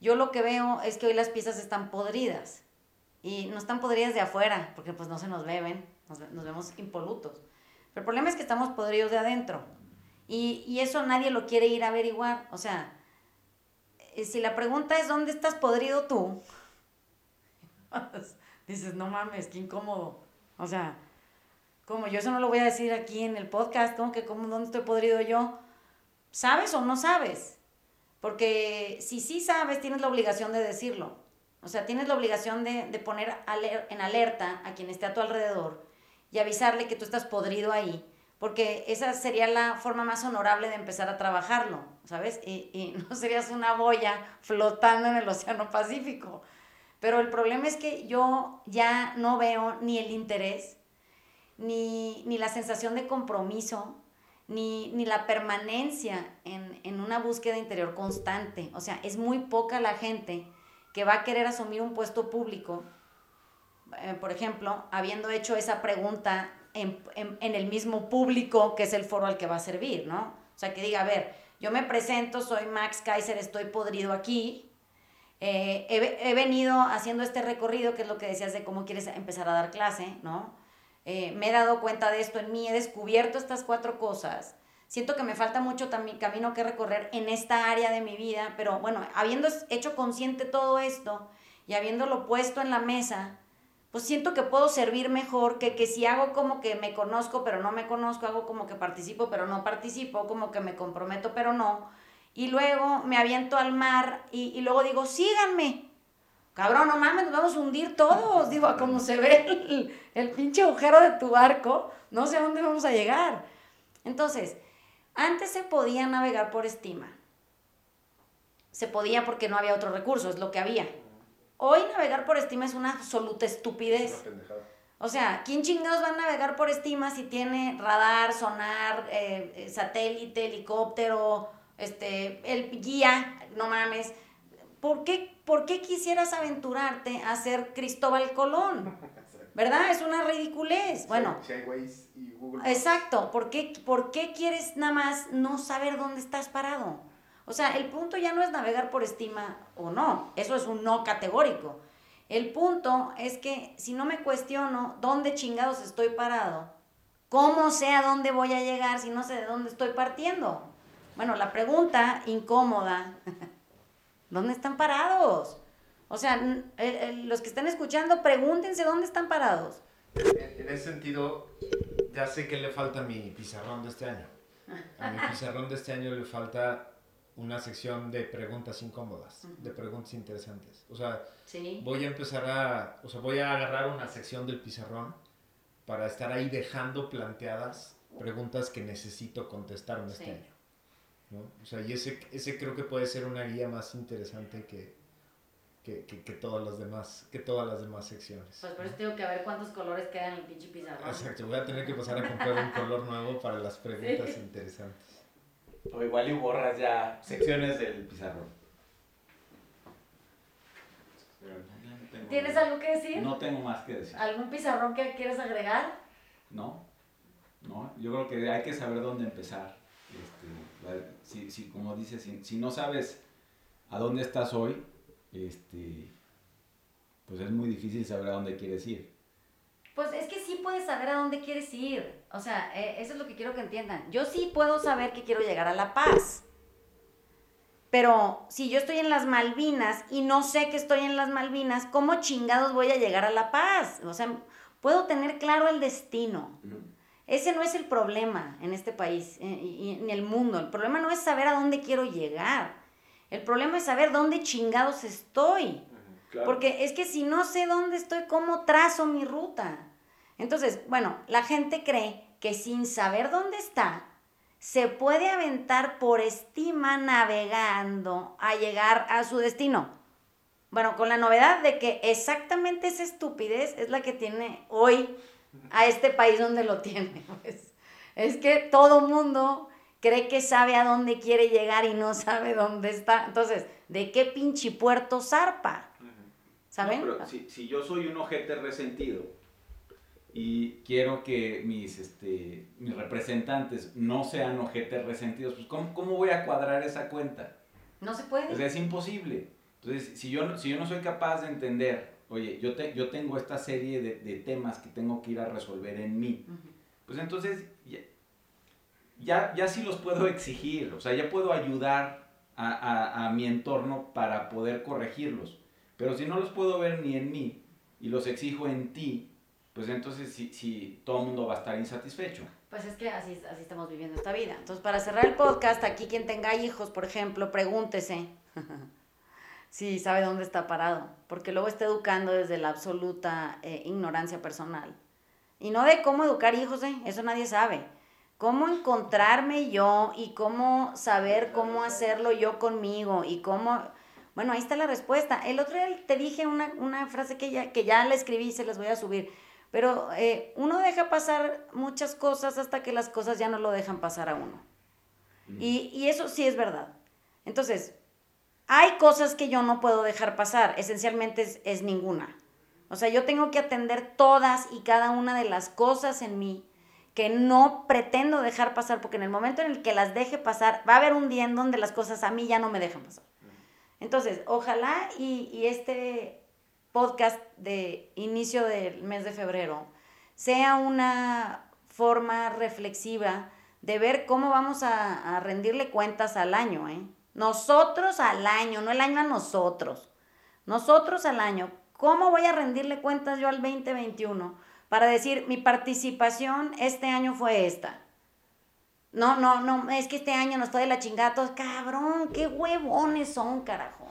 Speaker 1: yo lo que veo es que hoy las piezas están podridas y no están podridas de afuera, porque pues no se nos beben, nos, nos vemos impolutos. Pero el problema es que estamos podridos de adentro. Y, y, eso nadie lo quiere ir a averiguar. O sea, eh, si la pregunta es ¿dónde estás podrido tú? Dices, no mames, qué incómodo. O sea, como yo eso no lo voy a decir aquí en el podcast, como que cómo, ¿dónde estoy podrido yo? ¿Sabes o no sabes? Porque si sí sabes, tienes la obligación de decirlo. O sea, tienes la obligación de, de poner en alerta a quien esté a tu alrededor y avisarle que tú estás podrido ahí, porque esa sería la forma más honorable de empezar a trabajarlo, ¿sabes? Y, y no serías una boya flotando en el Océano Pacífico. Pero el problema es que yo ya no veo ni el interés, ni, ni la sensación de compromiso, ni, ni la permanencia en, en, una búsqueda interior constante. O sea, es muy poca la gente que va a querer asumir un puesto público, eh, por ejemplo, habiendo hecho esa pregunta en, el mismo público que es el foro al que va a servir, ¿no? O sea, que diga, a ver, yo me presento, soy Max Kaiser, estoy podrido aquí, eh, he, he, venido haciendo este recorrido, que es lo que decías de cómo quieres empezar a dar clase, ¿no? Eh, me he dado cuenta de esto en mí, he descubierto estas cuatro cosas siento que me falta mucho también camino que recorrer en esta área de mi vida, pero bueno, habiendo hecho consciente todo esto y habiéndolo puesto en la mesa, pues siento que puedo servir mejor que, que si hago como que me conozco pero no me conozco, hago como que participo pero no participo, como que me comprometo pero no, y luego me aviento al mar y, luego digo, síganme. Cabrón, no mames, nos vamos a hundir todos. Digo, a se ve el pinche agujero de tu barco, no sé a dónde vamos a llegar. Entonces, antes se podía navegar por estima. Se podía porque no había otro recurso, es lo que había. Hoy navegar por estima es una absoluta estupidez. O sea, ¿quién chingados va a navegar por estima si tiene radar, sonar, eh, satélite, helicóptero, este, el guía? No mames. ¿Por qué, ¿Por qué quisieras aventurarte a ser Cristóbal Colón? ¿Verdad? Es una ridiculez. Bueno.
Speaker 4: Si hay Waze y Google.
Speaker 1: Exacto. ¿Por qué, ¿Por qué quieres nada más no saber dónde estás parado? O sea, el punto ya no es navegar por estima o no. Eso es un no categórico. El punto es que si no me cuestiono dónde chingados estoy parado, ¿cómo sé a dónde voy a llegar si no sé de dónde estoy partiendo? Bueno, la pregunta incómoda, ¿dónde están parados? O sea, los que están escuchando, pregúntense dónde están parados.
Speaker 2: En, ese sentido, ya sé que le falta a mi pizarrón de este año. A mi pizarrón de este año le falta una sección de preguntas incómodas, de preguntas interesantes. O sea, voy a empezar a, o sea, voy a agarrar una sección del pizarrón para estar ahí dejando planteadas preguntas que necesito contestar en este año. ¿no? O sea, y ese, ese creo que puede ser una guía más interesante que, que, que, todas las demás, que todas las demás secciones.
Speaker 1: Pues por eso tengo que ver cuántos colores quedan en el pinche pizarrón.
Speaker 2: Exacto, voy a tener que pasar a comprar un color nuevo para las preguntas interesantes.
Speaker 3: O igual y borras ya secciones del pizarrón.
Speaker 1: ¿Tienes algo que decir?
Speaker 3: No tengo más que decir.
Speaker 1: ¿Algún pizarrón que quieres agregar?
Speaker 3: No, no, yo creo que hay que saber dónde empezar. Este, si, si, como dices, si, si no sabes a dónde estás hoy, este, pues es muy difícil saber a dónde quieres ir.
Speaker 1: Pues es que sí puedes saber a dónde quieres ir. O sea, eh, eso es lo que quiero que entiendan. Yo sí puedo saber que quiero llegar a La Paz. Pero si yo estoy en las Malvinas y no sé que estoy en las Malvinas, ¿cómo chingados voy a llegar a La Paz? O sea, puedo tener claro el destino. Ese no es el problema en este país eh, y en el mundo. El problema no es saber a dónde quiero llegar. El problema es saber dónde chingados estoy. Porque es que si no sé dónde estoy, ¿cómo trazo mi ruta? Entonces, bueno, la gente cree que sin saber dónde está, se puede aventar por estima navegando a llegar a su destino. Bueno, con la novedad de que exactamente esa estupidez es la que tiene hoy a este país donde lo tiene. Pues. Es que todo mundo cree que sabe a dónde quiere llegar y no sabe dónde está. Entonces, ¿de qué pinche puerto zarpa?
Speaker 3: ¿Saben? pero si, si, yo soy un ojete resentido y quiero que mis, este, mis representantes no sean ojetes resentidos, pues ¿cómo, ¿cómo, voy a cuadrar esa cuenta?
Speaker 1: No se puede.
Speaker 3: O sea, es imposible. Entonces, si yo, si yo no soy capaz de entender, oye, yo, te, yo tengo esta serie de, de, temas que tengo que ir a resolver en mí, pues entonces ya, ya sí los puedo exigir, o sea, ya puedo ayudar a, a, mi entorno para poder corregirlos. Pero si no los puedo ver ni en mí y los exijo en ti, pues entonces sí, sí todo el mundo va a estar insatisfecho.
Speaker 1: Pues es que así, así estamos viviendo esta vida. Entonces, para cerrar el podcast, aquí quien tenga hijos, por ejemplo, pregúntese si sabe dónde está parado, porque luego está educando desde la absoluta eh, ignorancia personal. Y no de cómo educar hijos, ¿eh? eso nadie sabe cómo encontrarme yo y cómo saber cómo hacerlo yo conmigo y cómo... Bueno, ahí está la respuesta. El otro día te dije una, frase que ya, que ya la escribí y se las voy a subir. Pero eh, uno deja pasar muchas cosas hasta que las cosas ya no lo dejan pasar a uno. Y, eso sí es verdad. Entonces, hay cosas que yo no puedo dejar pasar. Esencialmente es, es ninguna. O sea, yo tengo que atender todas y cada una de las cosas en mí que no pretendo dejar pasar, porque en el momento en el que las deje pasar, va a haber un día en donde las cosas a mí ya no me dejan pasar. Entonces, ojalá y, este podcast de inicio del mes de febrero sea una forma reflexiva de ver cómo vamos a, rendirle cuentas al año, ¿eh? Nosotros al año, no el año a nosotros. Nosotros al año. ¿Cómo voy a rendirle cuentas yo al 2021? Para decir, mi participación este año fue esta. No, no, no, es que este año no estoy de la chingada, todos, cabrón, qué huevones son, carajo.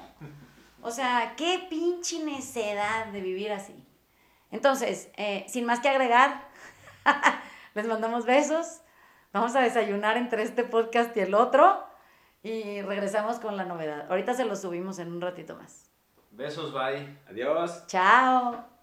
Speaker 1: O sea, qué pinche necedad de vivir así. Entonces, eh, sin más que agregar, les mandamos besos, Vamos a desayunar entre este podcast y el otro y regresamos con la novedad. Ahorita se lo subimos en un ratito más.
Speaker 2: Besos, bye.
Speaker 3: Adiós.
Speaker 1: Chao.